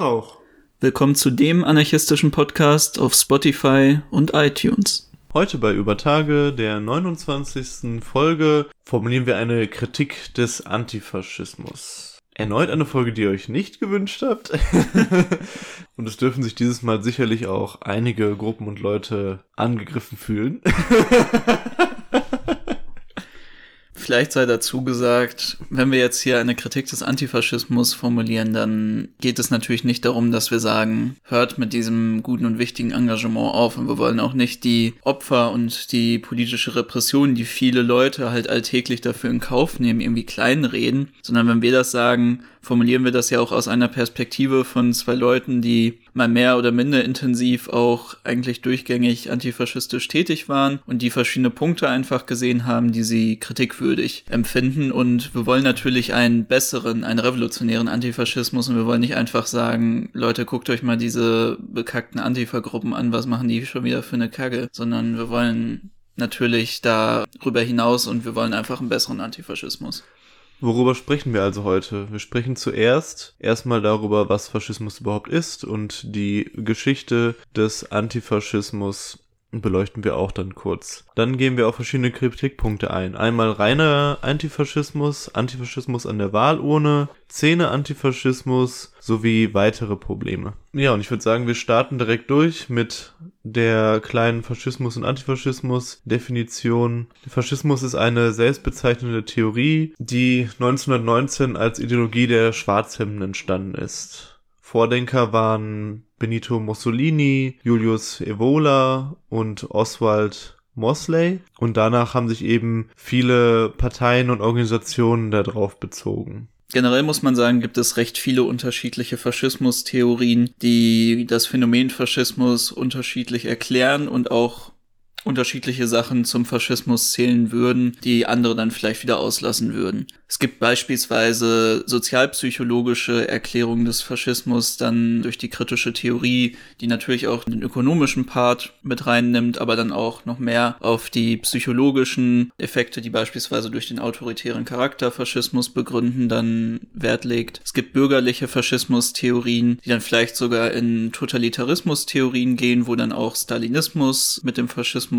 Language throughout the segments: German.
Auch. Willkommen zu dem anarchistischen Podcast auf Spotify und iTunes. Heute bei Übertage, der 29. Folge, formulieren wir eine Kritik des Antifaschismus. Erneut eine Folge, die ihr euch nicht gewünscht habt. und es dürfen sich dieses Mal sicherlich auch einige Gruppen und Leute angegriffen fühlen. Vielleicht sei dazu gesagt, wenn wir jetzt hier eine Kritik des Antifaschismus formulieren, dann geht es natürlich nicht darum, dass wir sagen, hört mit diesem guten und wichtigen Engagement auf und wir wollen auch nicht die Opfer und die politische Repression, die viele Leute halt alltäglich dafür in Kauf nehmen, irgendwie kleinreden, sondern wenn wir das sagen, formulieren wir das ja auch aus einer Perspektive von zwei Leuten, die mal mehr oder minder intensiv auch eigentlich durchgängig antifaschistisch tätig waren und die verschiedene Punkte einfach gesehen haben, die sie kritikwürdig empfinden. Und wir wollen natürlich einen besseren, einen revolutionären Antifaschismus und wir wollen nicht einfach sagen, Leute, guckt euch mal diese bekackten Antifa-Gruppen an, was machen die schon wieder für eine Kacke, sondern wir wollen natürlich darüber hinaus und wir wollen einfach einen besseren Antifaschismus. Worüber sprechen wir also heute? Wir sprechen zuerst erstmal darüber, was Faschismus überhaupt ist und die Geschichte des Antifaschismus beleuchten wir auch dann kurz. Dann gehen wir auf verschiedene Kritikpunkte ein. Einmal reiner Antifaschismus, Antifaschismus an der Wahlurne, Szene-Antifaschismus sowie weitere Probleme. Ja, und ich würde sagen, wir starten direkt durch mit der kleinen Faschismus- und Antifaschismus-Definition. Faschismus ist eine selbstbezeichnende Theorie, die 1919 als Ideologie der Schwarzhemden entstanden ist. Vordenker waren Benito Mussolini, Julius Evola und Oswald Mosley. Und danach haben sich eben viele Parteien und Organisationen darauf bezogen. Generell muss man sagen, gibt es recht viele unterschiedliche Faschismustheorien, die das Phänomen Faschismus unterschiedlich erklären und auch unterschiedliche Sachen zum Faschismus zählen würden, die andere dann vielleicht wieder auslassen würden. Es gibt beispielsweise sozialpsychologische Erklärungen des Faschismus dann durch die kritische Theorie, die natürlich auch den ökonomischen Part mit reinnimmt, aber dann auch noch mehr auf die psychologischen Effekte, die beispielsweise durch den autoritären Charakter Faschismus begründen, dann Wert legt. Es gibt bürgerliche Faschismus-Theorien, die dann vielleicht sogar in Totalitarismus-Theorien gehen, wo dann auch Stalinismus mit dem Faschismus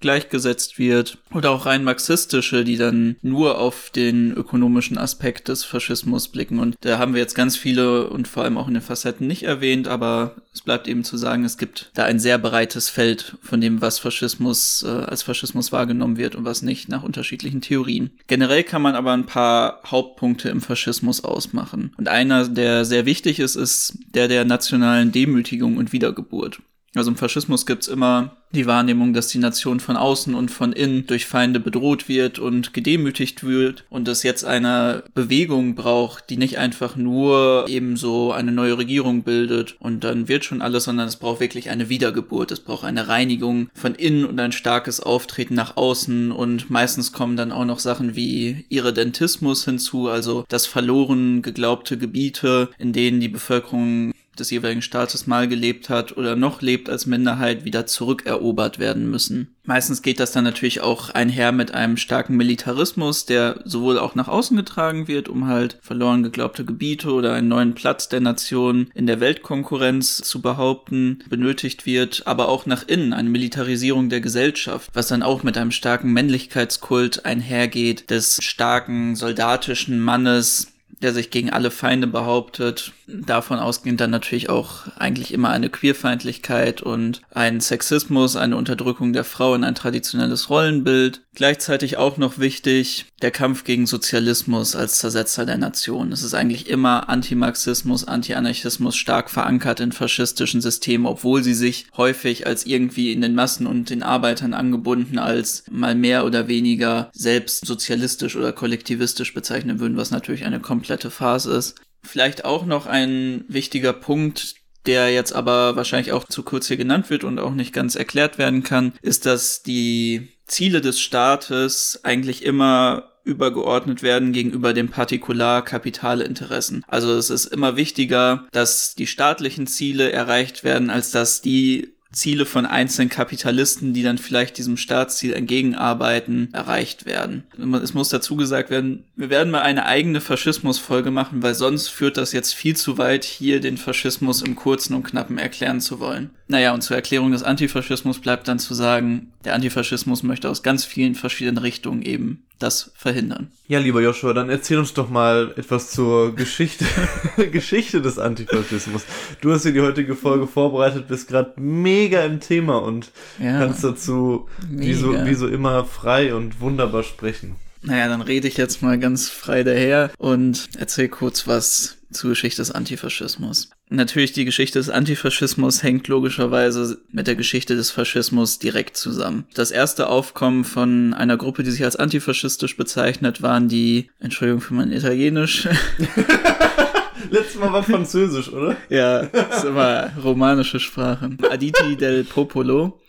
gleichgesetzt wird. Oder auch rein marxistische, die dann nur auf den ökonomischen ökonomischen Aspekt des Faschismus blicken. Und da haben wir jetzt ganz viele und vor allem auch in den Facetten nicht erwähnt, aber es bleibt eben zu sagen, es gibt da ein sehr breites Feld von dem, was Faschismus äh, als Faschismus wahrgenommen wird und was nicht nach unterschiedlichen Theorien. Generell kann man aber ein paar Hauptpunkte im Faschismus ausmachen. Und einer, der sehr wichtig ist, ist der der nationalen Demütigung und Wiedergeburt. Also im Faschismus gibt's immer die Wahrnehmung, dass die Nation von außen und von innen durch Feinde bedroht wird und gedemütigt wird und es jetzt eine Bewegung braucht, die nicht einfach nur eben so eine neue Regierung bildet und dann wird schon alles, sondern es braucht wirklich eine Wiedergeburt, es braucht eine Reinigung von innen und ein starkes Auftreten nach außen und meistens kommen dann auch noch Sachen wie Irredentismus hinzu, also das verloren geglaubte Gebiete, in denen die Bevölkerung des jeweiligen Staates mal gelebt hat oder noch lebt als Minderheit, wieder zurückerobert werden müssen. Meistens geht das dann natürlich auch einher mit einem starken Militarismus, der sowohl auch nach außen getragen wird, um halt verloren geglaubte Gebiete oder einen neuen Platz der Nation in der Weltkonkurrenz zu behaupten, benötigt wird, aber auch nach innen eine Militarisierung der Gesellschaft, was dann auch mit einem starken Männlichkeitskult einhergeht, des starken soldatischen Mannes, der sich gegen alle Feinde behauptet. Davon ausgehend dann natürlich auch eigentlich immer eine Queerfeindlichkeit und ein Sexismus, eine Unterdrückung der Frau in ein traditionelles Rollenbild. Gleichzeitig auch noch wichtig der Kampf gegen Sozialismus als Zersetzer der Nation. Es ist eigentlich immer Antimarxismus, Antianarchismus stark verankert in faschistischen Systemen, obwohl sie sich häufig als irgendwie in den Massen und den Arbeitern angebunden als mal mehr oder weniger selbst sozialistisch oder kollektivistisch bezeichnen würden, was natürlich eine komplette Phase ist. Vielleicht auch noch ein wichtiger Punkt, der jetzt aber wahrscheinlich auch zu kurz hier genannt wird und auch nicht ganz erklärt werden kann, ist, dass die Ziele des Staates eigentlich immer übergeordnet werden gegenüber den Partikularkapitalinteressen. Also es ist immer wichtiger, dass die staatlichen Ziele erreicht werden, als dass die Ziele von einzelnen Kapitalisten, die dann vielleicht diesem Staatsziel entgegenarbeiten, erreicht werden. Es muss dazu gesagt werden, wir werden mal eine eigene Faschismusfolge machen, weil sonst führt das jetzt viel zu weit, hier den Faschismus im kurzen und knappen erklären zu wollen. Naja, und zur Erklärung des Antifaschismus bleibt dann zu sagen, der Antifaschismus möchte aus ganz vielen verschiedenen Richtungen eben das verhindern. Ja, lieber Joshua, dann erzähl uns doch mal etwas zur Geschichte, Geschichte des Antifaschismus. Du hast hier die heutige Folge vorbereitet, bist gerade mega im Thema und ja, kannst dazu wie so, wie so immer frei und wunderbar sprechen. Naja, dann rede ich jetzt mal ganz frei daher und erzähl kurz was zur Geschichte des Antifaschismus. Natürlich, die Geschichte des Antifaschismus hängt logischerweise mit der Geschichte des Faschismus direkt zusammen. Das erste Aufkommen von einer Gruppe, die sich als antifaschistisch bezeichnet, waren die, Entschuldigung für mein Italienisch. Letztes Mal war Französisch, oder? ja, das ist immer romanische Sprache. Aditi del Popolo.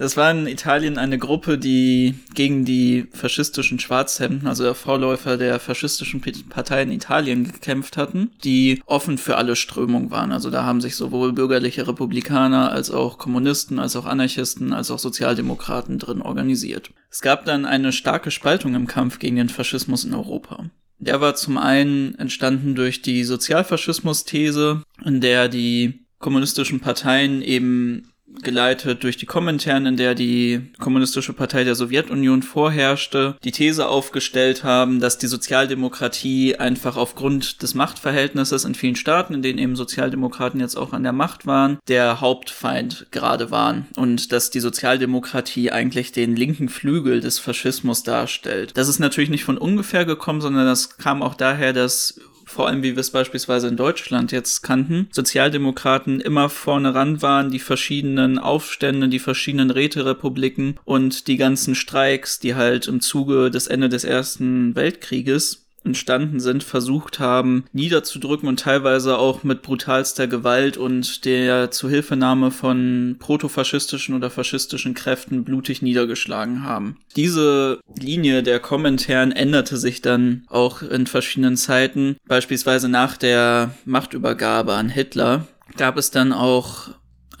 Das war in Italien eine Gruppe, die gegen die faschistischen Schwarzhemden, also der Vorläufer der faschistischen Partei in Italien gekämpft hatten, die offen für alle Strömungen waren. Also da haben sich sowohl bürgerliche Republikaner als auch Kommunisten, als auch Anarchisten, als auch Sozialdemokraten drin organisiert. Es gab dann eine starke Spaltung im Kampf gegen den Faschismus in Europa. Der war zum einen entstanden durch die Sozialfaschismus-These, in der die kommunistischen Parteien eben geleitet durch die Kommentaren, in der die Kommunistische Partei der Sowjetunion vorherrschte, die These aufgestellt haben, dass die Sozialdemokratie einfach aufgrund des Machtverhältnisses in vielen Staaten, in denen eben Sozialdemokraten jetzt auch an der Macht waren, der Hauptfeind gerade waren und dass die Sozialdemokratie eigentlich den linken Flügel des Faschismus darstellt. Das ist natürlich nicht von ungefähr gekommen, sondern das kam auch daher, dass vor allem wie wir es beispielsweise in Deutschland jetzt kannten, Sozialdemokraten immer vorne ran waren, die verschiedenen Aufstände, die verschiedenen Räterepubliken und die ganzen Streiks, die halt im Zuge des Ende des Ersten Weltkrieges entstanden sind, versucht haben, niederzudrücken und teilweise auch mit brutalster Gewalt und der Zuhilfenahme von protofaschistischen oder faschistischen Kräften blutig niedergeschlagen haben. Diese Linie der Kommentaren änderte sich dann auch in verschiedenen Zeiten, beispielsweise nach der Machtübergabe an Hitler gab es dann auch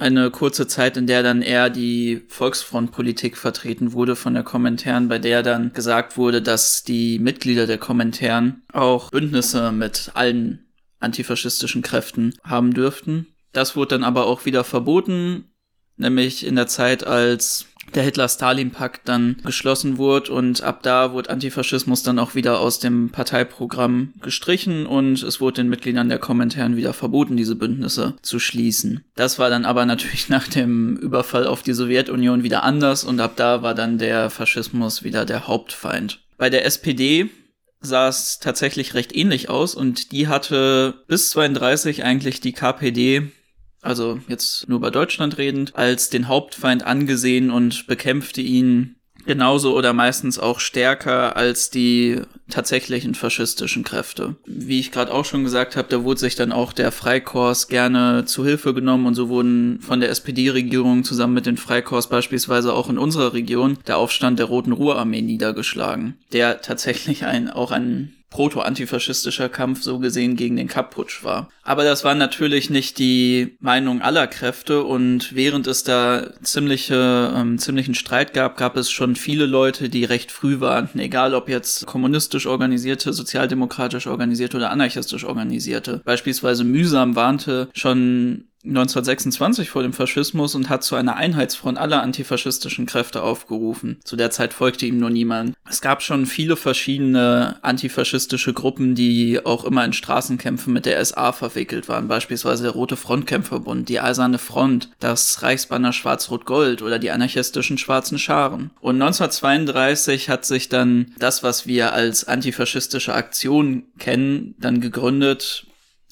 eine kurze Zeit, in der dann eher die Volksfrontpolitik vertreten wurde von der Kommentaren, bei der dann gesagt wurde, dass die Mitglieder der Kommentaren auch Bündnisse mit allen antifaschistischen Kräften haben dürften. Das wurde dann aber auch wieder verboten, nämlich in der Zeit, als der Hitler-Stalin-Pakt dann geschlossen wurde und ab da wurde Antifaschismus dann auch wieder aus dem Parteiprogramm gestrichen und es wurde den Mitgliedern der Kommentaren wieder verboten, diese Bündnisse zu schließen. Das war dann aber natürlich nach dem Überfall auf die Sowjetunion wieder anders und ab da war dann der Faschismus wieder der Hauptfeind. Bei der SPD sah es tatsächlich recht ähnlich aus und die hatte bis 32 eigentlich die KPD also jetzt nur bei Deutschland redend, als den Hauptfeind angesehen und bekämpfte ihn genauso oder meistens auch stärker als die tatsächlichen faschistischen Kräfte. Wie ich gerade auch schon gesagt habe, da wurde sich dann auch der Freikorps gerne zu Hilfe genommen und so wurden von der SPD-Regierung zusammen mit den Freikorps beispielsweise auch in unserer Region der Aufstand der Roten Ruhrarmee niedergeschlagen, der tatsächlich ein, auch ein proto-antifaschistischer Kampf so gesehen gegen den Kapp-Putsch war. Aber das war natürlich nicht die Meinung aller Kräfte und während es da ziemliche, ähm, ziemlichen Streit gab, gab es schon viele Leute, die recht früh warnten, egal ob jetzt kommunistisch organisierte, sozialdemokratisch organisierte oder anarchistisch organisierte. Beispielsweise Mühsam warnte schon 1926 vor dem Faschismus und hat zu einer Einheitsfront aller antifaschistischen Kräfte aufgerufen. Zu der Zeit folgte ihm nur niemand. Es gab schon viele verschiedene antifaschistische Gruppen, die auch immer in Straßenkämpfen mit der SA verwickelt waren. Beispielsweise der Rote Frontkämpferbund, die Eiserne Front, das Reichsbanner Schwarz-Rot-Gold oder die anarchistischen Schwarzen Scharen. Und 1932 hat sich dann das, was wir als antifaschistische Aktion kennen, dann gegründet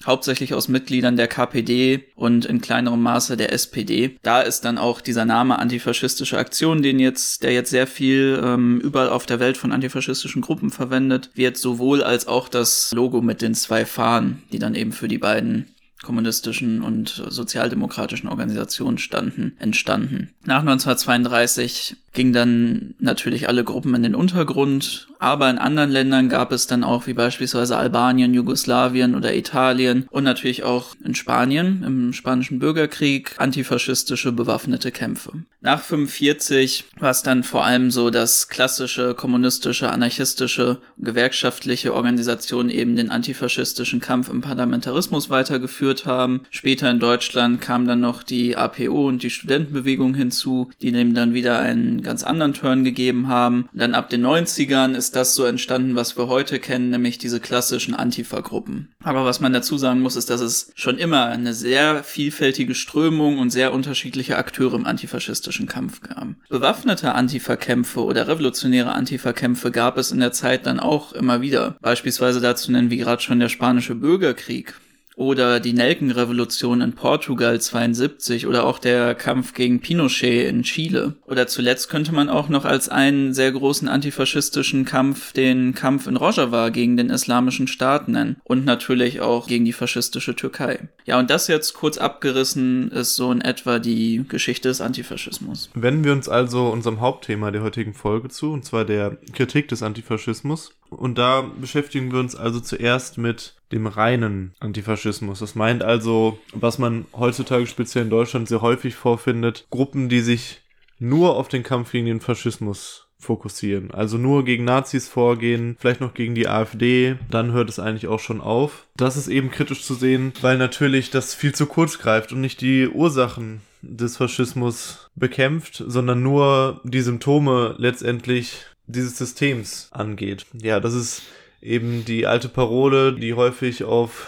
hauptsächlich aus Mitgliedern der KPD und in kleinerem Maße der SPD. Da ist dann auch dieser Name antifaschistische Aktion, den jetzt, der jetzt sehr viel ähm, überall auf der Welt von antifaschistischen Gruppen verwendet wird, sowohl als auch das Logo mit den zwei Fahnen, die dann eben für die beiden kommunistischen und sozialdemokratischen Organisationen standen, entstanden. Nach 1932 ging dann natürlich alle Gruppen in den Untergrund. aber in anderen Ländern gab es dann auch, wie beispielsweise Albanien, Jugoslawien oder Italien und natürlich auch in Spanien im Spanischen Bürgerkrieg antifaschistische bewaffnete Kämpfe. Nach 45 war es dann vor allem so, dass klassische kommunistische, anarchistische, gewerkschaftliche Organisationen eben den antifaschistischen Kampf im Parlamentarismus weitergeführt haben. Später in Deutschland kam dann noch die APO und die Studentenbewegung hinzu, die dem dann wieder einen ganz anderen Turn gegeben haben. Dann ab den 90ern ist das so entstanden, was wir heute kennen, nämlich diese klassischen Antifa-Gruppen. Aber was man dazu sagen muss, ist, dass es schon immer eine sehr vielfältige Strömung und sehr unterschiedliche Akteure im antifaschistischen Kampf gab. Bewaffnete Antifa-Kämpfe oder revolutionäre Antifa-Kämpfe gab es in der Zeit dann auch immer wieder. Beispielsweise dazu nennen, wie gerade schon der spanische Bürgerkrieg oder die Nelkenrevolution in Portugal 72 oder auch der Kampf gegen Pinochet in Chile. Oder zuletzt könnte man auch noch als einen sehr großen antifaschistischen Kampf den Kampf in Rojava gegen den islamischen Staat nennen und natürlich auch gegen die faschistische Türkei. Ja, und das jetzt kurz abgerissen ist so in etwa die Geschichte des Antifaschismus. Wenden wir uns also unserem Hauptthema der heutigen Folge zu, und zwar der Kritik des Antifaschismus. Und da beschäftigen wir uns also zuerst mit dem reinen Antifaschismus. Das meint also, was man heutzutage speziell in Deutschland sehr häufig vorfindet, Gruppen, die sich nur auf den Kampf gegen den Faschismus fokussieren. Also nur gegen Nazis vorgehen, vielleicht noch gegen die AfD, dann hört es eigentlich auch schon auf. Das ist eben kritisch zu sehen, weil natürlich das viel zu kurz greift und nicht die Ursachen des Faschismus bekämpft, sondern nur die Symptome letztendlich dieses Systems angeht. Ja, das ist eben die alte Parole, die häufig auf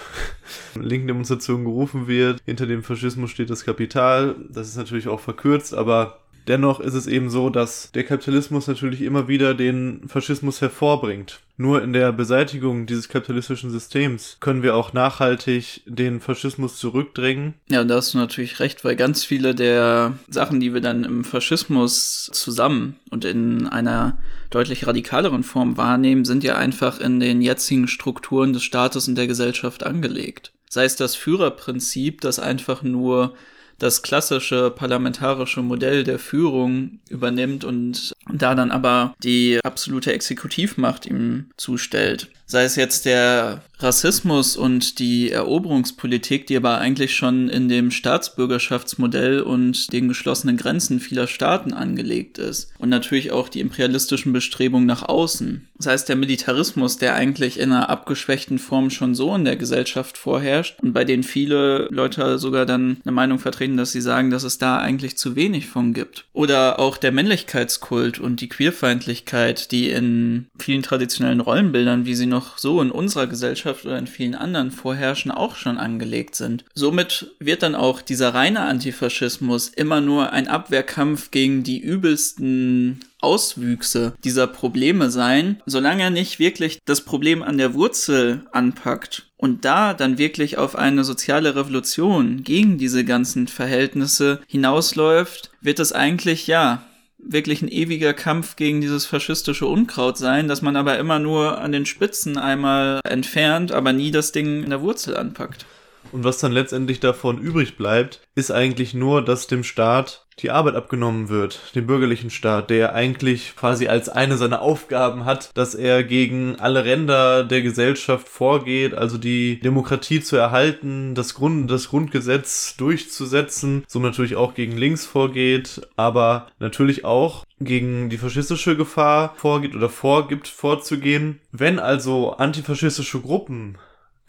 linken Demonstrationen gerufen wird. Hinter dem Faschismus steht das Kapital. Das ist natürlich auch verkürzt, aber Dennoch ist es eben so, dass der Kapitalismus natürlich immer wieder den Faschismus hervorbringt. Nur in der Beseitigung dieses kapitalistischen Systems können wir auch nachhaltig den Faschismus zurückdrängen. Ja, da hast du natürlich recht, weil ganz viele der Sachen, die wir dann im Faschismus zusammen und in einer deutlich radikaleren Form wahrnehmen, sind ja einfach in den jetzigen Strukturen des Staates und der Gesellschaft angelegt. Sei es das Führerprinzip, das einfach nur das klassische parlamentarische Modell der Führung übernimmt und da dann aber die absolute Exekutivmacht ihm zustellt sei es jetzt der Rassismus und die Eroberungspolitik, die aber eigentlich schon in dem Staatsbürgerschaftsmodell und den geschlossenen Grenzen vieler Staaten angelegt ist. Und natürlich auch die imperialistischen Bestrebungen nach außen. Das heißt, der Militarismus, der eigentlich in einer abgeschwächten Form schon so in der Gesellschaft vorherrscht und bei denen viele Leute sogar dann eine Meinung vertreten, dass sie sagen, dass es da eigentlich zu wenig von gibt. Oder auch der Männlichkeitskult und die Queerfeindlichkeit, die in vielen traditionellen Rollenbildern, wie sie noch so in unserer Gesellschaft oder in vielen anderen vorherrschen, auch schon angelegt sind. Somit wird dann auch dieser reine Antifaschismus immer nur ein Abwehrkampf gegen die übelsten Auswüchse dieser Probleme sein, solange er nicht wirklich das Problem an der Wurzel anpackt und da dann wirklich auf eine soziale Revolution gegen diese ganzen Verhältnisse hinausläuft, wird es eigentlich ja wirklich ein ewiger Kampf gegen dieses faschistische Unkraut sein, dass man aber immer nur an den Spitzen einmal entfernt, aber nie das Ding in der Wurzel anpackt. Und was dann letztendlich davon übrig bleibt, ist eigentlich nur, dass dem Staat die Arbeit abgenommen wird, dem bürgerlichen Staat, der eigentlich quasi als eine seiner Aufgaben hat, dass er gegen alle Ränder der Gesellschaft vorgeht, also die Demokratie zu erhalten, das, Grund, das Grundgesetz durchzusetzen, so natürlich auch gegen links vorgeht, aber natürlich auch gegen die faschistische Gefahr vorgeht oder vorgibt vorzugehen. Wenn also antifaschistische Gruppen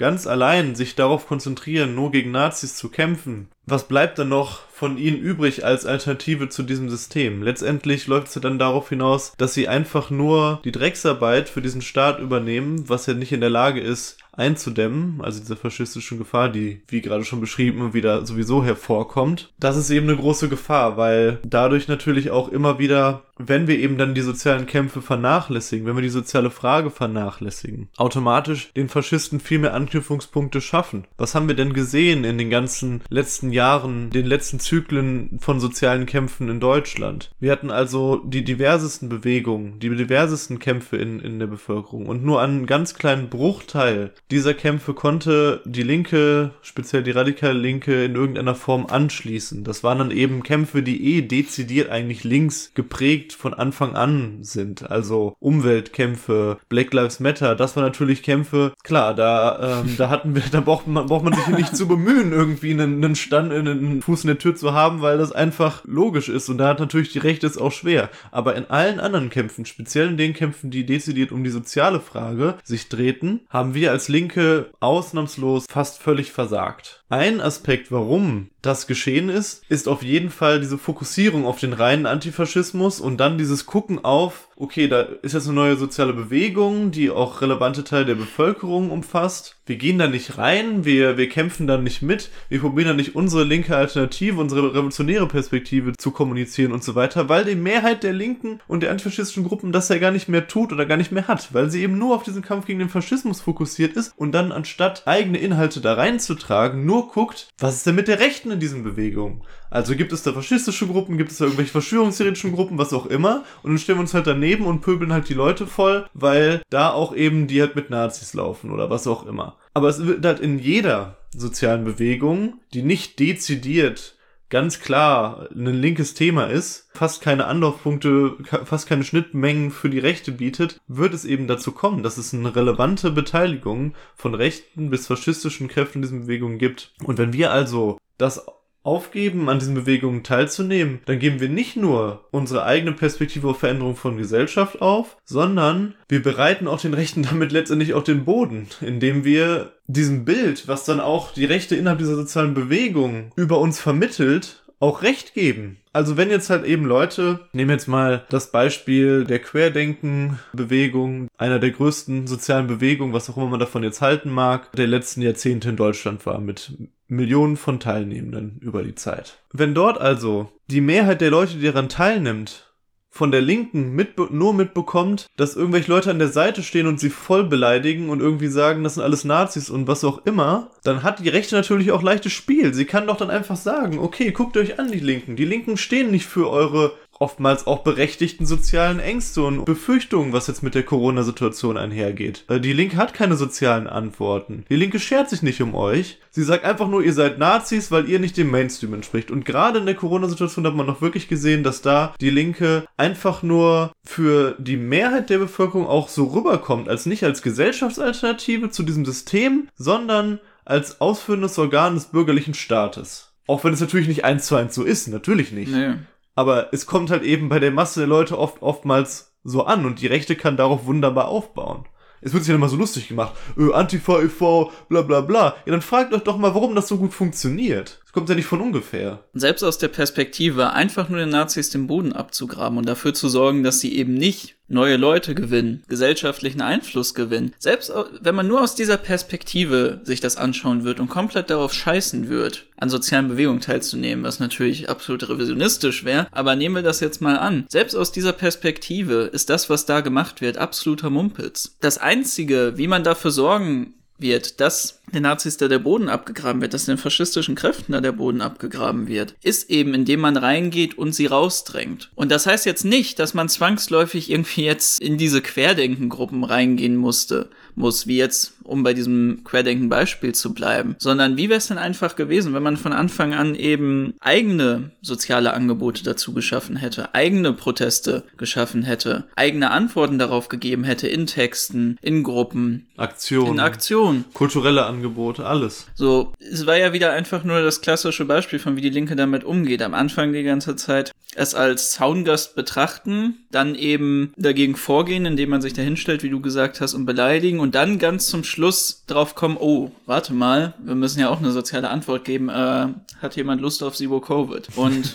ganz allein sich darauf konzentrieren, nur gegen Nazis zu kämpfen, was bleibt dann noch von ihnen übrig als Alternative zu diesem System? Letztendlich läuft es ja dann darauf hinaus, dass sie einfach nur die Drecksarbeit für diesen Staat übernehmen, was er nicht in der Lage ist einzudämmen, also diese faschistischen Gefahr, die, wie gerade schon beschrieben, wieder sowieso hervorkommt. Das ist eben eine große Gefahr, weil dadurch natürlich auch immer wieder wenn wir eben dann die sozialen Kämpfe vernachlässigen, wenn wir die soziale Frage vernachlässigen, automatisch den Faschisten viel mehr Anknüpfungspunkte schaffen. Was haben wir denn gesehen in den ganzen letzten Jahren, den letzten Zyklen von sozialen Kämpfen in Deutschland? Wir hatten also die diversesten Bewegungen, die diversesten Kämpfe in, in der Bevölkerung und nur einen ganz kleinen Bruchteil dieser Kämpfe konnte die Linke, speziell die radikale Linke, in irgendeiner Form anschließen. Das waren dann eben Kämpfe, die eh dezidiert eigentlich links geprägt von Anfang an sind. Also Umweltkämpfe, Black Lives Matter, das war natürlich Kämpfe, klar, da, ähm, da hatten wir, da braucht man, braucht man sich nicht zu bemühen, irgendwie einen, einen Stand, einen Fuß in der Tür zu haben, weil das einfach logisch ist. Und da hat natürlich die Rechte es auch schwer. Aber in allen anderen Kämpfen, speziell in den Kämpfen, die dezidiert um die soziale Frage sich drehten, haben wir als Linke ausnahmslos fast völlig versagt. Ein Aspekt, warum das geschehen ist, ist auf jeden Fall diese Fokussierung auf den reinen Antifaschismus und dann dieses Gucken auf, okay, da ist jetzt eine neue soziale Bewegung, die auch relevante Teile der Bevölkerung umfasst. Wir gehen da nicht rein, wir, wir kämpfen da nicht mit, wir probieren da nicht unsere linke Alternative, unsere revolutionäre Perspektive zu kommunizieren und so weiter, weil die Mehrheit der linken und der antifaschistischen Gruppen das ja gar nicht mehr tut oder gar nicht mehr hat, weil sie eben nur auf diesen Kampf gegen den Faschismus fokussiert ist und dann anstatt eigene Inhalte da reinzutragen, nur guckt, was ist denn mit der Rechten in diesen Bewegungen? Also gibt es da faschistische Gruppen, gibt es da irgendwelche verschwörungstheoretischen Gruppen, was auch immer. Und dann stellen wir uns halt daneben und pöbeln halt die Leute voll, weil da auch eben die halt mit Nazis laufen oder was auch immer. Aber es wird halt in jeder sozialen Bewegung, die nicht dezidiert ganz klar ein linkes Thema ist, fast keine Anlaufpunkte, fast keine Schnittmengen für die Rechte bietet, wird es eben dazu kommen, dass es eine relevante Beteiligung von rechten bis faschistischen Kräften in diesen Bewegungen gibt. Und wenn wir also das aufgeben, an diesen Bewegungen teilzunehmen, dann geben wir nicht nur unsere eigene Perspektive auf Veränderung von Gesellschaft auf, sondern wir bereiten auch den Rechten damit letztendlich auch den Boden, indem wir diesem Bild, was dann auch die Rechte innerhalb dieser sozialen Bewegung über uns vermittelt, auch Recht geben. Also wenn jetzt halt eben Leute, nehmen jetzt mal das Beispiel der Querdenken-Bewegung, einer der größten sozialen Bewegungen, was auch immer man davon jetzt halten mag, der letzten Jahrzehnte in Deutschland war, mit Millionen von Teilnehmenden über die Zeit. Wenn dort also die Mehrheit der Leute, die daran teilnimmt, von der Linken mitbe nur mitbekommt, dass irgendwelche Leute an der Seite stehen und sie voll beleidigen und irgendwie sagen, das sind alles Nazis und was auch immer, dann hat die Rechte natürlich auch leichtes Spiel. Sie kann doch dann einfach sagen, okay, guckt euch an, die Linken. Die Linken stehen nicht für eure oftmals auch berechtigten sozialen Ängste und Befürchtungen, was jetzt mit der Corona-Situation einhergeht. Äh, die Linke hat keine sozialen Antworten. Die Linke schert sich nicht um euch. Sie sagt einfach nur, ihr seid Nazis, weil ihr nicht dem Mainstream entspricht. Und gerade in der Corona-Situation hat man noch wirklich gesehen, dass da die Linke einfach nur für die Mehrheit der Bevölkerung auch so rüberkommt, als nicht als Gesellschaftsalternative zu diesem System, sondern als ausführendes Organ des bürgerlichen Staates. Auch wenn es natürlich nicht eins zu eins so ist, natürlich nicht. Nee. Aber es kommt halt eben bei der Masse der Leute oft oftmals so an und die Rechte kann darauf wunderbar aufbauen. Es wird sich dann immer so lustig gemacht. Äh, Antifa e.V., bla bla bla. Ja, dann fragt euch doch mal, warum das so gut funktioniert. Kommt ja nicht von ungefähr. Selbst aus der Perspektive, einfach nur den Nazis den Boden abzugraben und dafür zu sorgen, dass sie eben nicht neue Leute gewinnen, gesellschaftlichen Einfluss gewinnen. Selbst wenn man nur aus dieser Perspektive sich das anschauen wird und komplett darauf scheißen wird, an sozialen Bewegungen teilzunehmen, was natürlich absolut revisionistisch wäre, aber nehmen wir das jetzt mal an. Selbst aus dieser Perspektive ist das, was da gemacht wird, absoluter Mumpitz. Das einzige, wie man dafür sorgen wird, dass den Nazis da der Boden abgegraben wird, dass den faschistischen Kräften da der Boden abgegraben wird, ist eben, indem man reingeht und sie rausdrängt. Und das heißt jetzt nicht, dass man zwangsläufig irgendwie jetzt in diese Querdenkengruppen reingehen musste muss, wie jetzt, um bei diesem Querdenken-Beispiel zu bleiben, sondern wie wäre es denn einfach gewesen, wenn man von Anfang an eben eigene soziale Angebote dazu geschaffen hätte, eigene Proteste geschaffen hätte, eigene Antworten darauf gegeben hätte in Texten, in Gruppen, Aktionen, in Aktionen, kulturelle Angebote, alles. So, es war ja wieder einfach nur das klassische Beispiel von wie die Linke damit umgeht. Am Anfang die ganze Zeit es als Zaungast betrachten, dann eben dagegen vorgehen, indem man sich da hinstellt, wie du gesagt hast, und beleidigen und dann ganz zum Schluss drauf kommen, oh, warte mal, wir müssen ja auch eine soziale Antwort geben, äh, hat jemand Lust auf Zero Covid? Und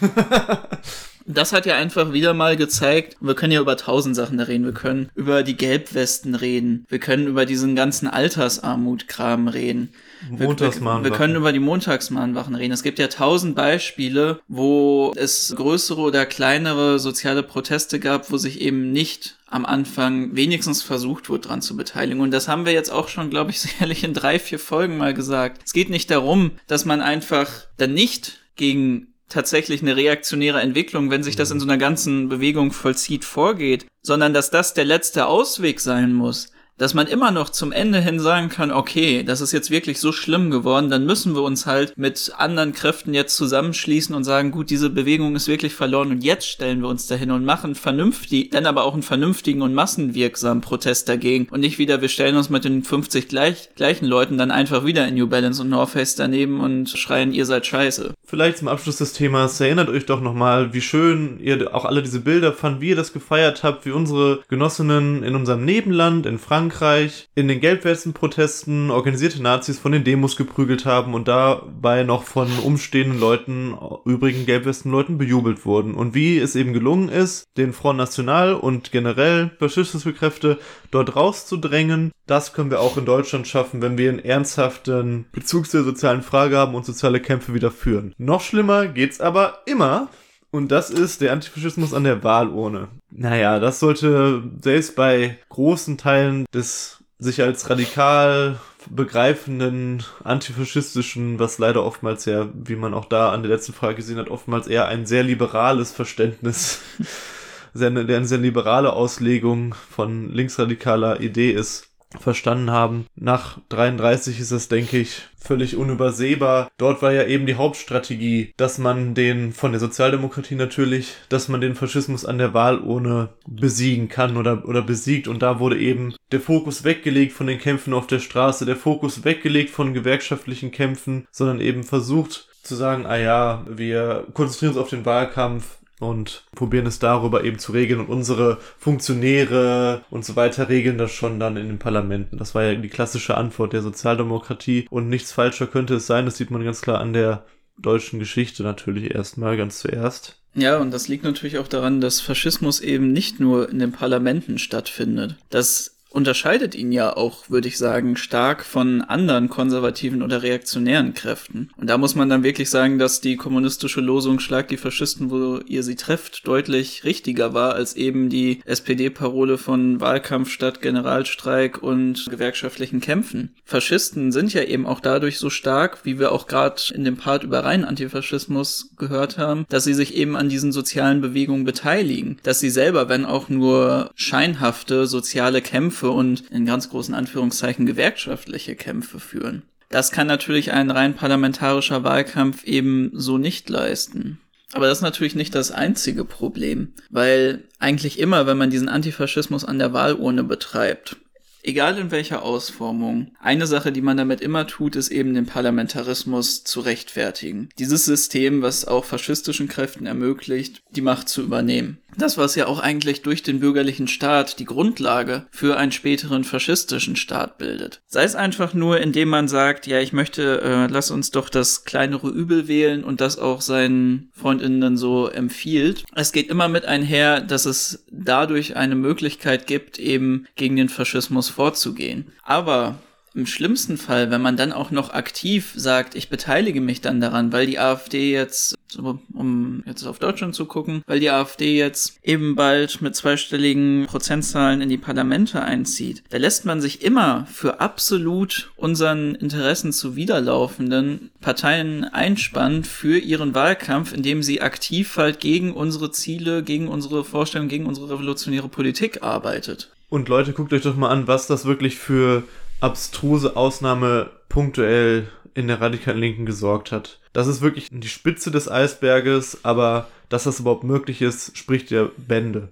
das hat ja einfach wieder mal gezeigt, wir können ja über tausend Sachen da reden. Wir können über die Gelbwesten reden. Wir können über diesen ganzen Altersarmutkram reden. Montagsmahnwachen. Wir, wir, können über die Montagsmahnwachen reden. Es gibt ja tausend Beispiele, wo es größere oder kleinere soziale Proteste gab, wo sich eben nicht am Anfang wenigstens versucht wurde, dran zu beteiligen. Und das haben wir jetzt auch schon, glaube ich, sicherlich in drei, vier Folgen mal gesagt. Es geht nicht darum, dass man einfach dann nicht gegen tatsächlich eine reaktionäre Entwicklung, wenn sich das in so einer ganzen Bewegung vollzieht, vorgeht, sondern dass das der letzte Ausweg sein muss. Dass man immer noch zum Ende hin sagen kann, okay, das ist jetzt wirklich so schlimm geworden, dann müssen wir uns halt mit anderen Kräften jetzt zusammenschließen und sagen, gut, diese Bewegung ist wirklich verloren und jetzt stellen wir uns dahin und machen vernünftig, dann aber auch einen vernünftigen und massenwirksamen Protest dagegen und nicht wieder, wir stellen uns mit den 50 gleich, gleichen Leuten dann einfach wieder in New Balance und North Face daneben und schreien, ihr seid scheiße. Vielleicht zum Abschluss des Themas, erinnert euch doch nochmal, wie schön ihr auch alle diese Bilder fand, wie ihr das gefeiert habt, wie unsere Genossinnen in unserem Nebenland, in Frankreich, in den Gelbwesten-Protesten organisierte Nazis von den Demos geprügelt haben und dabei noch von umstehenden Leuten, übrigen Gelbwesten-Leuten bejubelt wurden. Und wie es eben gelungen ist, den Front National und generell faschistische Kräfte dort rauszudrängen, das können wir auch in Deutschland schaffen, wenn wir einen ernsthaften Bezug zur sozialen Frage haben und soziale Kämpfe wieder führen. Noch schlimmer geht's aber immer, und das ist der Antifaschismus an der Wahlurne. Naja, das sollte selbst bei großen Teilen des sich als radikal begreifenden antifaschistischen, was leider oftmals ja, wie man auch da an der letzten Frage gesehen hat, oftmals eher ein sehr liberales Verständnis, sehr, eine sehr liberale Auslegung von linksradikaler Idee ist, verstanden haben. Nach 33 ist es, denke ich, völlig unübersehbar. Dort war ja eben die Hauptstrategie, dass man den, von der Sozialdemokratie natürlich, dass man den Faschismus an der Wahlurne besiegen kann oder, oder besiegt. Und da wurde eben der Fokus weggelegt von den Kämpfen auf der Straße, der Fokus weggelegt von gewerkschaftlichen Kämpfen, sondern eben versucht zu sagen, ah ja, wir konzentrieren uns auf den Wahlkampf, und probieren es darüber eben zu regeln und unsere Funktionäre und so weiter regeln das schon dann in den Parlamenten. Das war ja die klassische Antwort der Sozialdemokratie und nichts falscher könnte es sein, das sieht man ganz klar an der deutschen Geschichte natürlich erstmal ganz zuerst. Ja, und das liegt natürlich auch daran, dass Faschismus eben nicht nur in den Parlamenten stattfindet. Das unterscheidet ihn ja auch, würde ich sagen, stark von anderen konservativen oder reaktionären Kräften. Und da muss man dann wirklich sagen, dass die kommunistische Losung Schlag die Faschisten, wo ihr sie trefft, deutlich richtiger war als eben die SPD-Parole von Wahlkampf statt Generalstreik und gewerkschaftlichen Kämpfen. Faschisten sind ja eben auch dadurch so stark, wie wir auch gerade in dem Part über rein Antifaschismus gehört haben, dass sie sich eben an diesen sozialen Bewegungen beteiligen, dass sie selber, wenn auch nur scheinhafte soziale Kämpfe Kämpfe und in ganz großen Anführungszeichen gewerkschaftliche Kämpfe führen. Das kann natürlich ein rein parlamentarischer Wahlkampf eben so nicht leisten. Aber das ist natürlich nicht das einzige Problem, weil eigentlich immer, wenn man diesen Antifaschismus an der Wahlurne betreibt, egal in welcher Ausformung, eine Sache, die man damit immer tut, ist eben den Parlamentarismus zu rechtfertigen. Dieses System, was auch faschistischen Kräften ermöglicht, die Macht zu übernehmen. Das, was ja auch eigentlich durch den bürgerlichen Staat die Grundlage für einen späteren faschistischen Staat bildet. Sei es einfach nur, indem man sagt, ja, ich möchte, äh, lass uns doch das kleinere Übel wählen und das auch seinen Freundinnen so empfiehlt. Es geht immer mit einher, dass es dadurch eine Möglichkeit gibt, eben gegen den Faschismus vorzugehen. Aber im schlimmsten Fall, wenn man dann auch noch aktiv sagt, ich beteilige mich dann daran, weil die AfD jetzt, um jetzt auf Deutschland zu gucken, weil die AfD jetzt eben bald mit zweistelligen Prozentzahlen in die Parlamente einzieht, da lässt man sich immer für absolut unseren Interessen zuwiderlaufenden Parteien einspannen für ihren Wahlkampf, indem sie aktiv halt gegen unsere Ziele, gegen unsere Vorstellungen, gegen unsere revolutionäre Politik arbeitet. Und Leute, guckt euch doch mal an, was das wirklich für abstruse Ausnahme punktuell in der radikalen Linken gesorgt hat. Das ist wirklich die Spitze des Eisberges, aber dass das überhaupt möglich ist, spricht der Bände.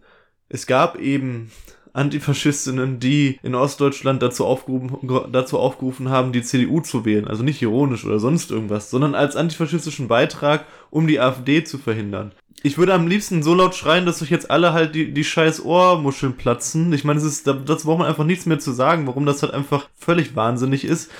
Es gab eben Antifaschistinnen, die in Ostdeutschland dazu aufgerufen, dazu aufgerufen haben, die CDU zu wählen. Also nicht ironisch oder sonst irgendwas, sondern als antifaschistischen Beitrag, um die AfD zu verhindern ich würde am liebsten so laut schreien, dass euch jetzt alle halt die, die scheiß Ohrmuscheln platzen. Ich meine, es ist, dazu braucht man einfach nichts mehr zu sagen, warum das halt einfach völlig wahnsinnig ist.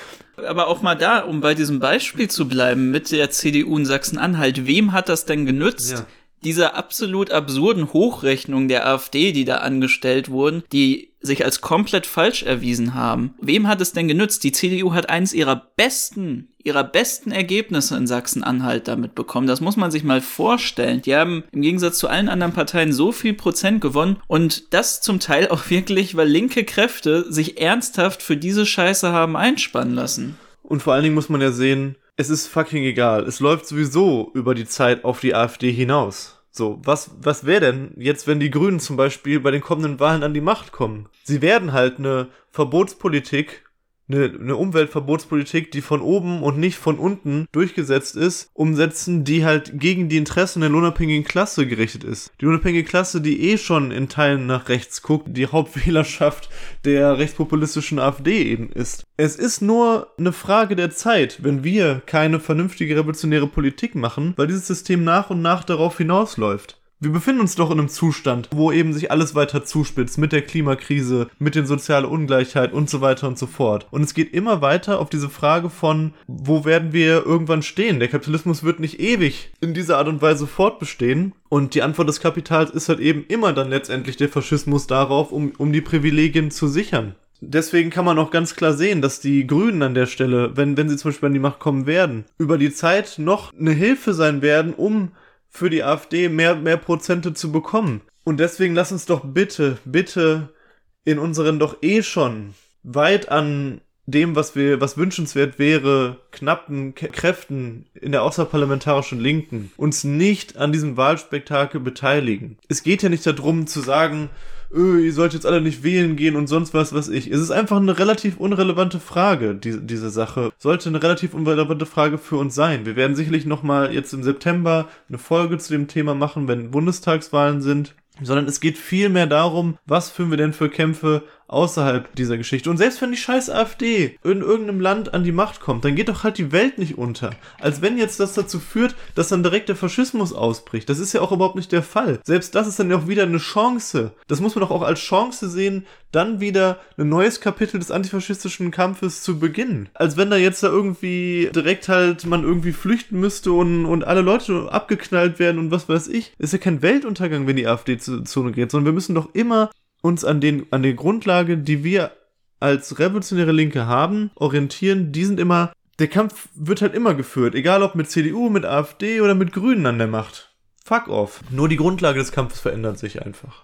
Aber auch mal da, um bei diesem Beispiel zu bleiben mit der CDU in Sachsen-Anhalt, wem hat das denn genützt? Ja dieser absolut absurden Hochrechnung der AfD, die da angestellt wurden, die sich als komplett falsch erwiesen haben. Wem hat es denn genützt? Die CDU hat eines ihrer besten, ihrer besten Ergebnisse in Sachsen-Anhalt damit bekommen. Das muss man sich mal vorstellen. Die haben im Gegensatz zu allen anderen Parteien so viel Prozent gewonnen und das zum Teil auch wirklich, weil linke Kräfte sich ernsthaft für diese Scheiße haben einspannen lassen. Und vor allen Dingen muss man ja sehen, es ist fucking egal. Es läuft sowieso über die Zeit auf die AfD hinaus. So, was, was wäre denn jetzt, wenn die Grünen zum Beispiel bei den kommenden Wahlen an die Macht kommen? Sie werden halt eine Verbotspolitik eine, eine Umweltverbotspolitik, die von oben und nicht von unten durchgesetzt ist, umsetzen, die halt gegen die Interessen der lohnabhängigen Klasse gerichtet ist. Die lohnabhängige Klasse, die eh schon in Teilen nach rechts guckt, die Hauptwählerschaft der rechtspopulistischen AfD eben ist. Es ist nur eine Frage der Zeit, wenn wir keine vernünftige revolutionäre Politik machen, weil dieses System nach und nach darauf hinausläuft. Wir befinden uns doch in einem Zustand, wo eben sich alles weiter zuspitzt mit der Klimakrise, mit der sozialen Ungleichheit und so weiter und so fort. Und es geht immer weiter auf diese Frage von, wo werden wir irgendwann stehen? Der Kapitalismus wird nicht ewig in dieser Art und Weise fortbestehen. Und die Antwort des Kapitals ist halt eben immer dann letztendlich der Faschismus darauf, um, um die Privilegien zu sichern. Deswegen kann man auch ganz klar sehen, dass die Grünen an der Stelle, wenn, wenn sie zum Beispiel an die Macht kommen werden, über die Zeit noch eine Hilfe sein werden, um für die AfD mehr, mehr Prozente zu bekommen. Und deswegen lass uns doch bitte, bitte in unseren doch eh schon weit an dem, was wir, was wünschenswert wäre, knappen Kräften in der außerparlamentarischen Linken uns nicht an diesem Wahlspektakel beteiligen. Es geht ja nicht darum zu sagen, öh, ihr sollt jetzt alle nicht wählen gehen und sonst was, was ich. Es ist einfach eine relativ unrelevante Frage, die, diese Sache. Sollte eine relativ unrelevante Frage für uns sein. Wir werden sicherlich nochmal jetzt im September eine Folge zu dem Thema machen, wenn Bundestagswahlen sind sondern es geht viel mehr darum, was führen wir denn für Kämpfe außerhalb dieser Geschichte. Und selbst wenn die scheiß AfD in irgendeinem Land an die Macht kommt, dann geht doch halt die Welt nicht unter. Als wenn jetzt das dazu führt, dass dann direkt der Faschismus ausbricht. Das ist ja auch überhaupt nicht der Fall. Selbst das ist dann ja auch wieder eine Chance. Das muss man doch auch als Chance sehen, dann wieder ein neues Kapitel des antifaschistischen Kampfes zu beginnen. Als wenn da jetzt da irgendwie direkt halt man irgendwie flüchten müsste und, und alle Leute abgeknallt werden und was weiß ich. Ist ja kein Weltuntergang, wenn die AfD zu Zone geht, sondern wir müssen doch immer uns an, den, an der Grundlage, die wir als revolutionäre Linke haben, orientieren. Die sind immer, der Kampf wird halt immer geführt, egal ob mit CDU, mit AfD oder mit Grünen an der Macht. Fuck off. Nur die Grundlage des Kampfes verändert sich einfach.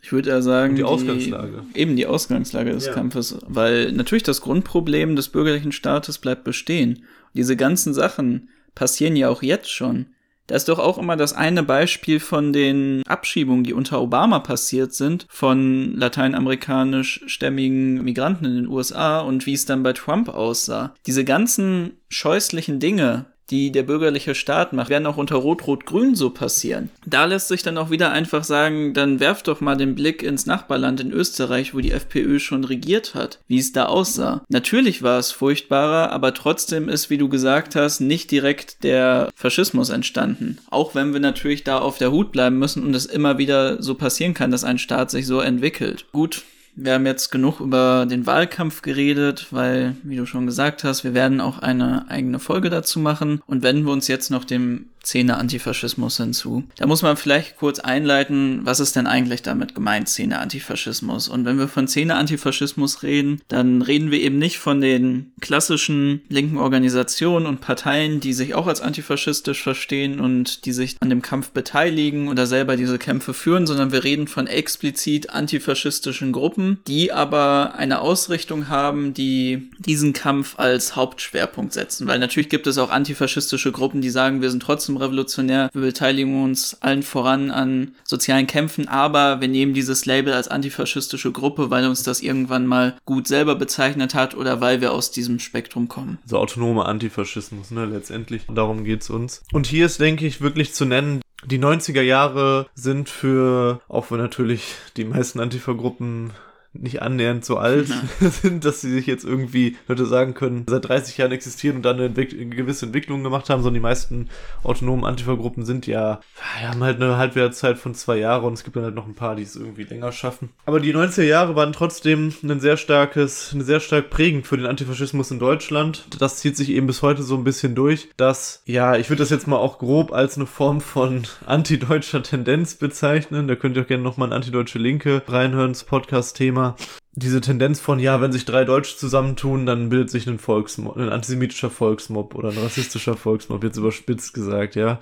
Ich würde ja sagen, die Ausgangslage. Die, eben die Ausgangslage des ja. Kampfes, weil natürlich das Grundproblem des bürgerlichen Staates bleibt bestehen. Diese ganzen Sachen passieren ja auch jetzt schon. Da ist doch auch immer das eine Beispiel von den Abschiebungen, die unter Obama passiert sind, von lateinamerikanisch-stämmigen Migranten in den USA und wie es dann bei Trump aussah. Diese ganzen scheußlichen Dinge, die der bürgerliche Staat macht, werden auch unter Rot-Rot-Grün so passieren. Da lässt sich dann auch wieder einfach sagen, dann werft doch mal den Blick ins Nachbarland in Österreich, wo die FPÖ schon regiert hat, wie es da aussah. Natürlich war es furchtbarer, aber trotzdem ist, wie du gesagt hast, nicht direkt der Faschismus entstanden. Auch wenn wir natürlich da auf der Hut bleiben müssen und es immer wieder so passieren kann, dass ein Staat sich so entwickelt. Gut, wir haben jetzt genug über den Wahlkampf geredet, weil, wie du schon gesagt hast, wir werden auch eine eigene Folge dazu machen. Und wenden wir uns jetzt noch dem Szene Antifaschismus hinzu. Da muss man vielleicht kurz einleiten, was ist denn eigentlich damit gemeint, Szene Antifaschismus? Und wenn wir von Szene Antifaschismus reden, dann reden wir eben nicht von den klassischen linken Organisationen und Parteien, die sich auch als antifaschistisch verstehen und die sich an dem Kampf beteiligen oder selber diese Kämpfe führen, sondern wir reden von explizit antifaschistischen Gruppen, die aber eine Ausrichtung haben, die diesen Kampf als Hauptschwerpunkt setzen. Weil natürlich gibt es auch antifaschistische Gruppen, die sagen, wir sind trotzdem trotzdem revolutionär. Wir beteiligen uns allen voran an sozialen Kämpfen, aber wir nehmen dieses Label als antifaschistische Gruppe, weil uns das irgendwann mal gut selber bezeichnet hat oder weil wir aus diesem Spektrum kommen. So autonome Antifaschismus, ne, letztendlich. Darum geht's uns. Und hier ist, denke ich, wirklich zu nennen, die 90er Jahre sind für, auch wenn natürlich die meisten Antifa-Gruppen nicht annähernd so alt ja. sind, dass sie sich jetzt irgendwie Leute sagen können, seit 30 Jahren existieren und dann eine, eine gewisse Entwicklung gemacht haben, sondern die meisten autonomen Antifa-Gruppen sind ja, ja, haben halt eine Halbwertszeit von zwei Jahren und es gibt dann halt noch ein paar, die es irgendwie länger schaffen. Aber die 90er Jahre waren trotzdem ein sehr starkes, eine sehr stark prägend für den Antifaschismus in Deutschland. Das zieht sich eben bis heute so ein bisschen durch, dass, ja, ich würde das jetzt mal auch grob als eine Form von antideutscher Tendenz bezeichnen. Da könnt ihr auch gerne nochmal ein antideutsche Linke reinhören, das Podcast-Thema immer diese Tendenz von, ja, wenn sich drei Deutsche zusammentun, dann bildet sich ein Volksmob, ein antisemitischer Volksmob oder ein rassistischer Volksmob, jetzt überspitzt gesagt, ja.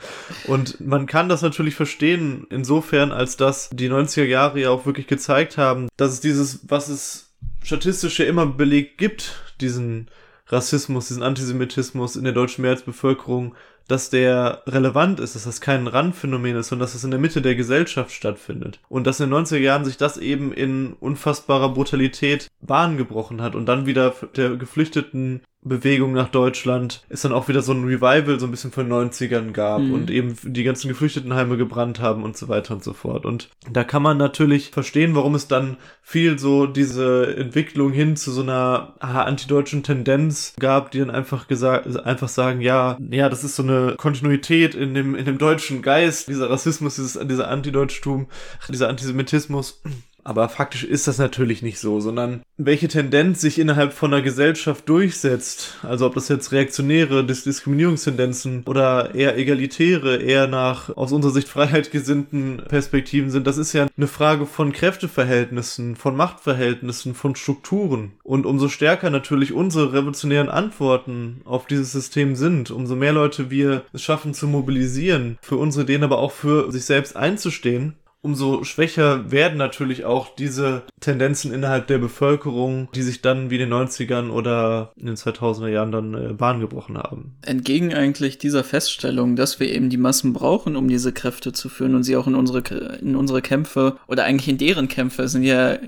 Und man kann das natürlich verstehen, insofern, als dass die 90er Jahre ja auch wirklich gezeigt haben, dass es dieses, was es statistisch ja immer belegt gibt, diesen Rassismus, diesen Antisemitismus in der deutschen Mehrheitsbevölkerung dass der relevant ist, dass das kein Randphänomen ist, sondern dass es in der Mitte der Gesellschaft stattfindet. Und dass in den 90er Jahren sich das eben in unfassbarer Brutalität Bahn gebrochen hat und dann wieder der geflüchteten Bewegung nach Deutschland es dann auch wieder so ein Revival so ein bisschen von den 90ern gab mhm. und eben die ganzen Geflüchtetenheime gebrannt haben und so weiter und so fort. Und da kann man natürlich verstehen, warum es dann viel so diese Entwicklung hin zu so einer antideutschen Tendenz gab, die dann einfach gesagt, einfach sagen, ja, ja, das ist so eine Kontinuität in dem, in dem deutschen Geist, dieser Rassismus, dieses, dieser Antideutschtum, dieser Antisemitismus aber faktisch ist das natürlich nicht so, sondern welche Tendenz sich innerhalb von einer Gesellschaft durchsetzt, also ob das jetzt reaktionäre Dis Diskriminierungstendenzen oder eher egalitäre, eher nach aus unserer Sicht freiheitgesinnten Perspektiven sind, das ist ja eine Frage von Kräfteverhältnissen, von Machtverhältnissen, von Strukturen. Und umso stärker natürlich unsere revolutionären Antworten auf dieses System sind, umso mehr Leute wir es schaffen zu mobilisieren, für unsere Ideen, aber auch für sich selbst einzustehen, umso schwächer werden natürlich auch diese Tendenzen innerhalb der Bevölkerung, die sich dann wie in den 90ern oder in den 2000er Jahren dann äh, Bahn gebrochen haben. Entgegen eigentlich dieser Feststellung, dass wir eben die Massen brauchen, um diese Kräfte zu führen und sie auch in unsere, in unsere Kämpfe oder eigentlich in deren Kämpfe sind ja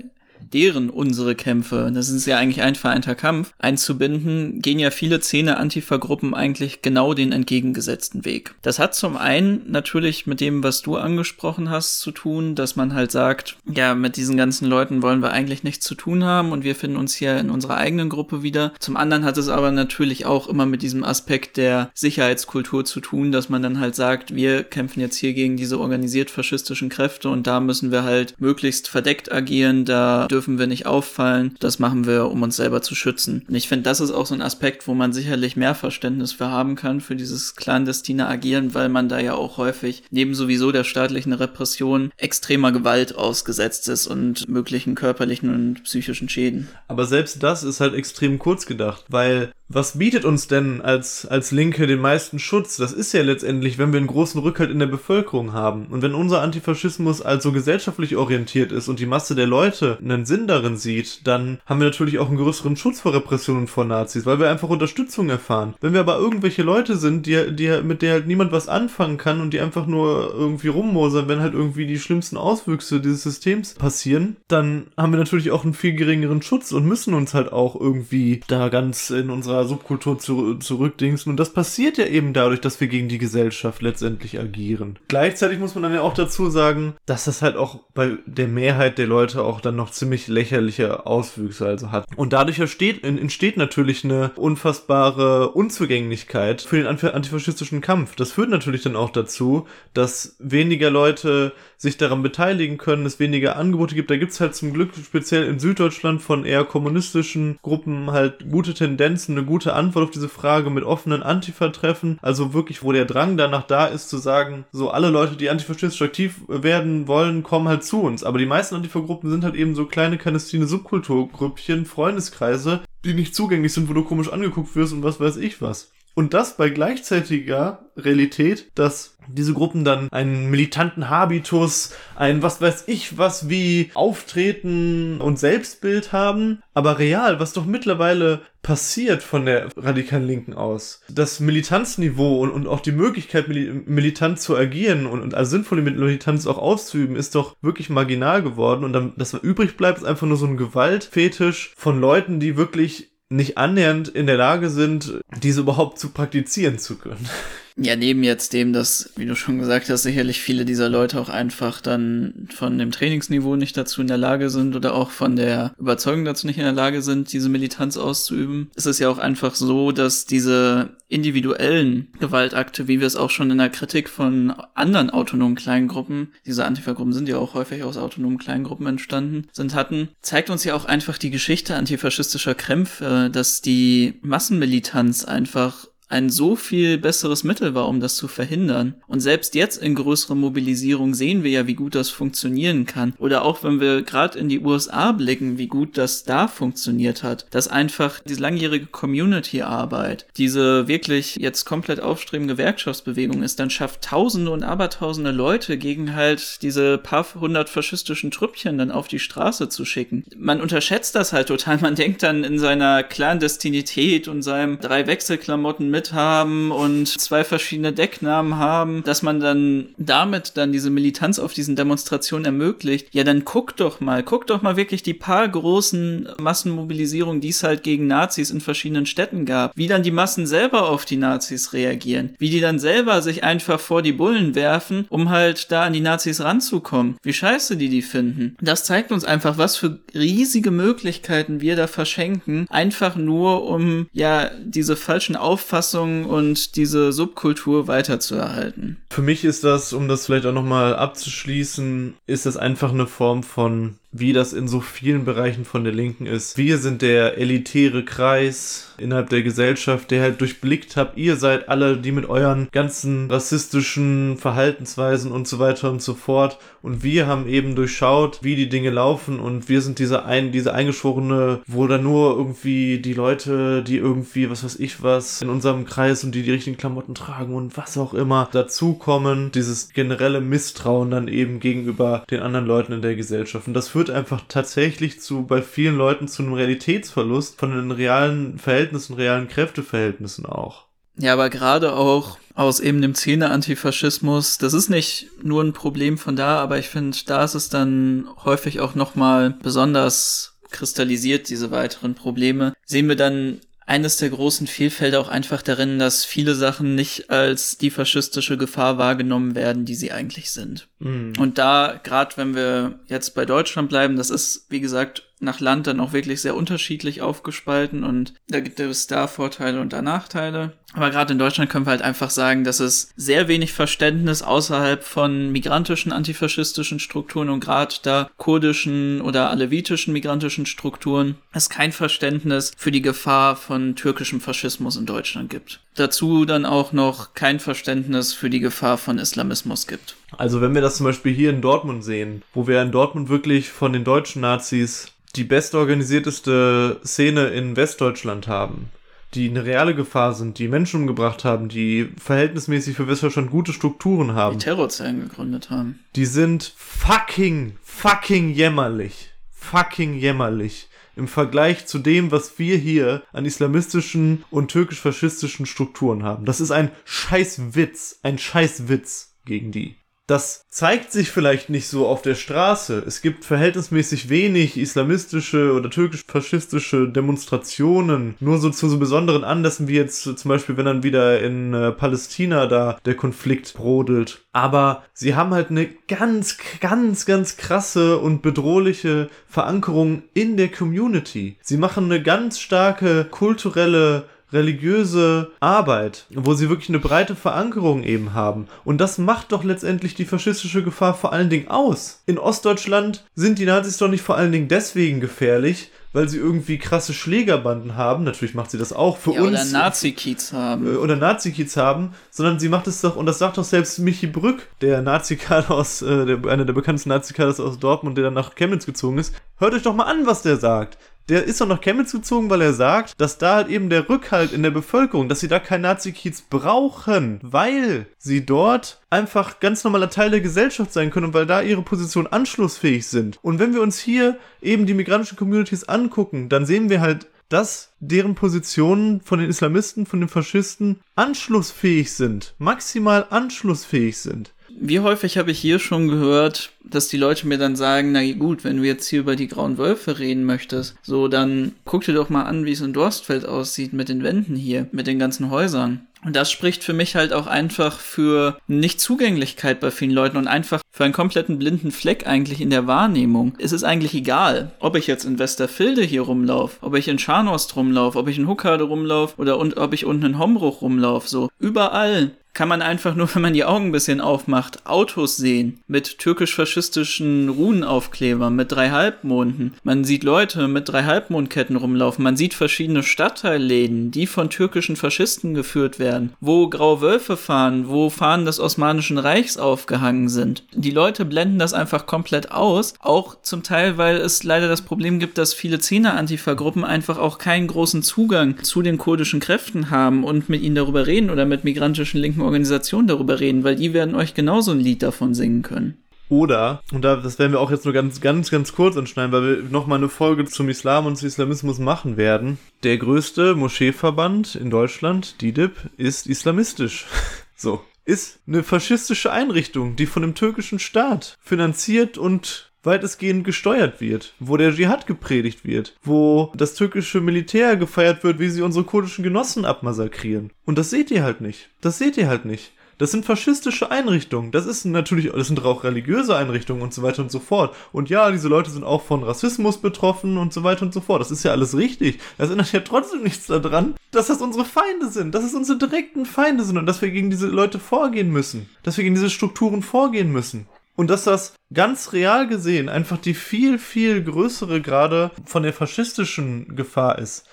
deren unsere Kämpfe, das ist ja eigentlich ein vereinter Kampf, einzubinden, gehen ja viele Szene-Antifa-Gruppen eigentlich genau den entgegengesetzten Weg. Das hat zum einen natürlich mit dem, was du angesprochen hast, zu tun, dass man halt sagt, ja, mit diesen ganzen Leuten wollen wir eigentlich nichts zu tun haben und wir finden uns hier in unserer eigenen Gruppe wieder. Zum anderen hat es aber natürlich auch immer mit diesem Aspekt der Sicherheitskultur zu tun, dass man dann halt sagt, wir kämpfen jetzt hier gegen diese organisiert faschistischen Kräfte und da müssen wir halt möglichst verdeckt agieren, da dürfen wir nicht auffallen. Das machen wir, um uns selber zu schützen. Und ich finde, das ist auch so ein Aspekt, wo man sicherlich mehr Verständnis für haben kann, für dieses clandestine Agieren, weil man da ja auch häufig neben sowieso der staatlichen Repression extremer Gewalt ausgesetzt ist und möglichen körperlichen und psychischen Schäden. Aber selbst das ist halt extrem kurz gedacht, weil was bietet uns denn als, als Linke den meisten Schutz? Das ist ja letztendlich, wenn wir einen großen Rückhalt in der Bevölkerung haben. Und wenn unser Antifaschismus also gesellschaftlich orientiert ist und die Masse der Leute einen Sinn darin sieht, dann haben wir natürlich auch einen größeren Schutz vor Repressionen von Nazis, weil wir einfach Unterstützung erfahren. Wenn wir aber irgendwelche Leute sind, die, die, mit der halt niemand was anfangen kann und die einfach nur irgendwie rummosern, wenn halt irgendwie die schlimmsten Auswüchse dieses Systems passieren, dann haben wir natürlich auch einen viel geringeren Schutz und müssen uns halt auch irgendwie da ganz in unserer Subkultur zu, zurückdingsen. Und das passiert ja eben dadurch, dass wir gegen die Gesellschaft letztendlich agieren. Gleichzeitig muss man dann ja auch dazu sagen, dass das halt auch bei der Mehrheit der Leute auch dann noch ziemlich lächerliche Auswüchse also hat. Und dadurch entsteht, entsteht natürlich eine unfassbare Unzugänglichkeit für den antifaschistischen Kampf. Das führt natürlich dann auch dazu, dass weniger Leute sich daran beteiligen können, es weniger Angebote gibt. Da gibt es halt zum Glück speziell in Süddeutschland von eher kommunistischen Gruppen halt gute Tendenzen, eine gute Antwort auf diese Frage mit offenen Antifa-Treffen. Also wirklich, wo der Drang danach da ist, zu sagen, so alle Leute, die antifaschistisch aktiv werden wollen, kommen halt zu uns. Aber die meisten Antifa-Gruppen sind halt eben so kleine kanistine Subkulturgrüppchen, Freundeskreise, die nicht zugänglich sind, wo du komisch angeguckt wirst und was weiß ich was. Und das bei gleichzeitiger Realität, dass diese Gruppen dann einen militanten Habitus, ein was weiß ich was wie Auftreten und Selbstbild haben, aber real, was doch mittlerweile passiert von der radikalen Linken aus. Das Militanzniveau und, und auch die Möglichkeit, militant zu agieren und, und als sinnvolle Militanz auch auszuüben, ist doch wirklich marginal geworden und dann, das übrig bleibt, ist einfach nur so ein Gewaltfetisch von Leuten, die wirklich nicht annähernd in der Lage sind, diese überhaupt zu praktizieren zu können. Ja, neben jetzt dem, dass, wie du schon gesagt hast, sicherlich viele dieser Leute auch einfach dann von dem Trainingsniveau nicht dazu in der Lage sind oder auch von der Überzeugung dazu nicht in der Lage sind, diese Militanz auszuüben. Es ist ja auch einfach so, dass diese individuellen Gewaltakte, wie wir es auch schon in der Kritik von anderen autonomen Kleingruppen, diese Antifa-Gruppen sind ja auch häufig aus autonomen Kleingruppen entstanden, sind hatten, zeigt uns ja auch einfach die Geschichte antifaschistischer Krämpfe, dass die Massenmilitanz einfach ein so viel besseres Mittel war, um das zu verhindern. Und selbst jetzt in größerer Mobilisierung sehen wir ja, wie gut das funktionieren kann. Oder auch wenn wir gerade in die USA blicken, wie gut das da funktioniert hat. Dass einfach diese langjährige Community-Arbeit, diese wirklich jetzt komplett aufstrebende Gewerkschaftsbewegung ist, dann schafft Tausende und Abertausende Leute gegen halt diese paar hundert faschistischen Trüppchen dann auf die Straße zu schicken. Man unterschätzt das halt total. Man denkt dann in seiner Clandestinität und seinem drei Wechselklamotten mithaben und zwei verschiedene Decknamen haben, dass man dann damit dann diese Militanz auf diesen Demonstrationen ermöglicht. Ja, dann guck doch mal, guck doch mal wirklich die paar großen Massenmobilisierungen, die es halt gegen Nazis in verschiedenen Städten gab, wie dann die Massen selber auf die Nazis reagieren, wie die dann selber sich einfach vor die Bullen werfen, um halt da an die Nazis ranzukommen, wie scheiße die die finden. Das zeigt uns einfach, was für riesige Möglichkeiten wir da verschenken, einfach nur um ja diese falschen Auffassungen und diese Subkultur weiterzuerhalten. Für mich ist das, um das vielleicht auch nochmal abzuschließen, ist das einfach eine Form von wie das in so vielen Bereichen von der Linken ist. Wir sind der elitäre Kreis innerhalb der Gesellschaft, der halt durchblickt habt, ihr seid alle, die mit euren ganzen rassistischen Verhaltensweisen und so weiter und so fort. Und wir haben eben durchschaut, wie die Dinge laufen und wir sind diese ein, diese eingeschworene, wo dann nur irgendwie die Leute, die irgendwie, was weiß ich was, in unserem Kreis und die die richtigen Klamotten tragen und was auch immer dazukommen, dieses generelle Misstrauen dann eben gegenüber den anderen Leuten in der Gesellschaft. Und das führt führt einfach tatsächlich zu, bei vielen Leuten zu einem Realitätsverlust von den realen Verhältnissen, realen Kräfteverhältnissen auch. Ja, aber gerade auch aus eben dem Szene-Antifaschismus, das ist nicht nur ein Problem von da, aber ich finde, da ist es dann häufig auch nochmal besonders kristallisiert, diese weiteren Probleme. Sehen wir dann eines der großen Fehlfelder auch einfach darin, dass viele Sachen nicht als die faschistische Gefahr wahrgenommen werden, die sie eigentlich sind. Mhm. Und da, gerade wenn wir jetzt bei Deutschland bleiben, das ist, wie gesagt, nach Land dann auch wirklich sehr unterschiedlich aufgespalten und da gibt es da Vorteile und da Nachteile. Aber gerade in Deutschland können wir halt einfach sagen, dass es sehr wenig Verständnis außerhalb von migrantischen antifaschistischen Strukturen und gerade da kurdischen oder alevitischen migrantischen Strukturen es kein Verständnis für die Gefahr von türkischem Faschismus in Deutschland gibt. Dazu dann auch noch kein Verständnis für die Gefahr von Islamismus gibt. Also wenn wir das zum Beispiel hier in Dortmund sehen, wo wir in Dortmund wirklich von den deutschen Nazis die bestorganisierteste Szene in Westdeutschland haben, die eine reale Gefahr sind, die Menschen umgebracht haben, die verhältnismäßig für Westdeutschland gute Strukturen haben. Die Terrorzellen gegründet haben. Die sind fucking, fucking jämmerlich. Fucking jämmerlich. Im Vergleich zu dem, was wir hier an islamistischen und türkisch-faschistischen Strukturen haben. Das ist ein Scheißwitz. Ein Scheißwitz gegen die. Das zeigt sich vielleicht nicht so auf der Straße. Es gibt verhältnismäßig wenig islamistische oder türkisch-faschistische Demonstrationen. Nur so zu so besonderen Anlässen wie jetzt zum Beispiel, wenn dann wieder in äh, Palästina da der Konflikt brodelt. Aber sie haben halt eine ganz, ganz, ganz krasse und bedrohliche Verankerung in der Community. Sie machen eine ganz starke kulturelle religiöse Arbeit, wo sie wirklich eine breite Verankerung eben haben. Und das macht doch letztendlich die faschistische Gefahr vor allen Dingen aus. In Ostdeutschland sind die Nazis doch nicht vor allen Dingen deswegen gefährlich, weil sie irgendwie krasse Schlägerbanden haben. Natürlich macht sie das auch für ja, uns. Oder Nazi-Kiez haben. Äh, oder Nazi-Kiez haben, sondern sie macht es doch, und das sagt doch selbst Michi Brück, der Nazi-Kader aus, äh, der, einer der bekanntesten Nazi-Kaders aus Dortmund, der dann nach Chemnitz gezogen ist. Hört euch doch mal an, was der sagt der ist doch nach Chemnitz gezogen, weil er sagt, dass da halt eben der Rückhalt in der Bevölkerung, dass sie da kein Nazi-Kiez brauchen, weil sie dort einfach ganz normaler Teil der Gesellschaft sein können und weil da ihre Position anschlussfähig sind. Und wenn wir uns hier eben die migrantischen Communities angucken, dann sehen wir halt, dass deren Positionen von den Islamisten, von den Faschisten anschlussfähig sind, maximal anschlussfähig sind. Wie häufig habe ich hier schon gehört, dass die Leute mir dann sagen, na gut, wenn du jetzt hier über die grauen Wölfe reden möchtest, so dann guck dir doch mal an, wie es in Dorstfeld aussieht mit den Wänden hier, mit den ganzen Häusern. Und das spricht für mich halt auch einfach für Nichtzugänglichkeit bei vielen Leuten und einfach für einen kompletten blinden Fleck eigentlich in der Wahrnehmung. Es ist eigentlich egal, ob ich jetzt in Westerfilde hier rumlaufe, ob ich in Scharnhorst rumlaufe, ob ich in Huckade rumlaufe oder und ob ich unten in Hombruch rumlaufe. So, überall kann man einfach nur, wenn man die Augen ein bisschen aufmacht, Autos sehen mit türkisch-faschistischen Runenaufklebern, mit drei Halbmonden. Man sieht Leute mit drei Halbmondketten rumlaufen. Man sieht verschiedene Stadtteilläden, die von türkischen Faschisten geführt werden, wo graue Wölfe fahren, wo Fahnen des Osmanischen Reichs aufgehangen sind. Die Leute blenden das einfach komplett aus, auch zum Teil, weil es leider das Problem gibt, dass viele Zehner-Antifa-Gruppen einfach auch keinen großen Zugang zu den kurdischen Kräften haben und mit ihnen darüber reden oder mit migrantischen linken Organisationen darüber reden, weil die werden euch genauso ein Lied davon singen können. Oder, und da, das werden wir auch jetzt nur ganz, ganz, ganz kurz anschneiden, weil wir nochmal eine Folge zum Islam und zum Islamismus machen werden. Der größte Moscheeverband in Deutschland, DIDIB, ist islamistisch. so. Ist eine faschistische Einrichtung, die von dem türkischen Staat finanziert und weitestgehend gesteuert wird, wo der Dschihad gepredigt wird, wo das türkische Militär gefeiert wird, wie sie unsere kurdischen Genossen abmassakrieren. Und das seht ihr halt nicht. Das seht ihr halt nicht. Das sind faschistische Einrichtungen. Das ist natürlich, das sind auch religiöse Einrichtungen und so weiter und so fort. Und ja, diese Leute sind auch von Rassismus betroffen und so weiter und so fort. Das ist ja alles richtig. Das ändert ja trotzdem nichts daran, dass das unsere Feinde sind, dass es unsere direkten Feinde sind und dass wir gegen diese Leute vorgehen müssen. Dass wir gegen diese Strukturen vorgehen müssen. Und dass das ganz real gesehen einfach die viel, viel größere gerade von der faschistischen Gefahr ist.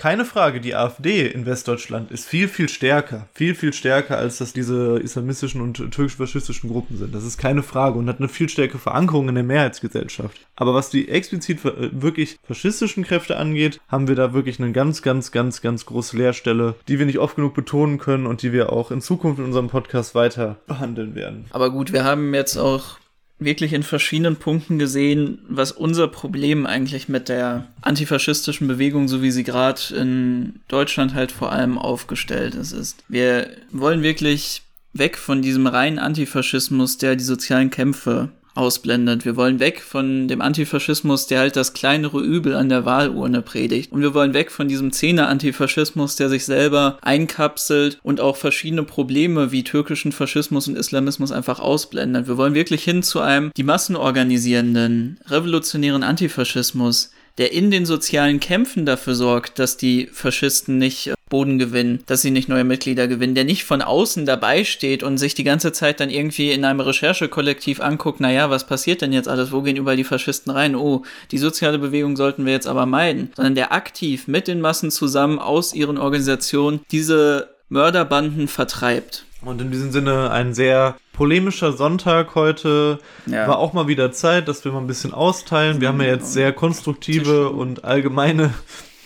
Keine Frage, die AfD in Westdeutschland ist viel, viel stärker. Viel, viel stärker, als das diese islamistischen und türkisch-faschistischen Gruppen sind. Das ist keine Frage und hat eine viel stärkere Verankerung in der Mehrheitsgesellschaft. Aber was die explizit äh, wirklich faschistischen Kräfte angeht, haben wir da wirklich eine ganz, ganz, ganz, ganz große Leerstelle, die wir nicht oft genug betonen können und die wir auch in Zukunft in unserem Podcast weiter behandeln werden. Aber gut, wir haben jetzt auch wirklich in verschiedenen Punkten gesehen, was unser Problem eigentlich mit der antifaschistischen Bewegung, so wie sie gerade in Deutschland halt vor allem aufgestellt ist, ist. Wir wollen wirklich weg von diesem reinen Antifaschismus, der die sozialen Kämpfe ausblendet. Wir wollen weg von dem Antifaschismus, der halt das kleinere Übel an der Wahlurne predigt. Und wir wollen weg von diesem Zehner-Antifaschismus, der sich selber einkapselt und auch verschiedene Probleme wie türkischen Faschismus und Islamismus einfach ausblendet. Wir wollen wirklich hin zu einem die Massen organisierenden, revolutionären Antifaschismus, der in den sozialen Kämpfen dafür sorgt, dass die Faschisten nicht äh, Boden gewinnen, dass sie nicht neue Mitglieder gewinnen, der nicht von außen dabei steht und sich die ganze Zeit dann irgendwie in einem Recherchekollektiv anguckt, naja, was passiert denn jetzt alles, wo gehen überall die Faschisten rein, oh, die soziale Bewegung sollten wir jetzt aber meiden, sondern der aktiv mit den Massen zusammen aus ihren Organisationen diese Mörderbanden vertreibt. Und in diesem Sinne ein sehr polemischer Sonntag heute. Ja. War auch mal wieder Zeit, dass wir mal ein bisschen austeilen. Wir haben ja jetzt sehr konstruktive und allgemeine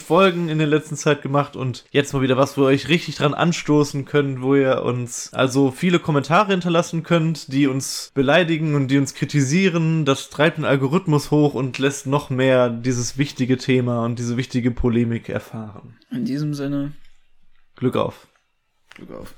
Folgen in der letzten Zeit gemacht und jetzt mal wieder was, wo ihr euch richtig dran anstoßen könnt, wo ihr uns also viele Kommentare hinterlassen könnt, die uns beleidigen und die uns kritisieren. Das treibt den Algorithmus hoch und lässt noch mehr dieses wichtige Thema und diese wichtige Polemik erfahren. In diesem Sinne. Glück auf. Glück auf.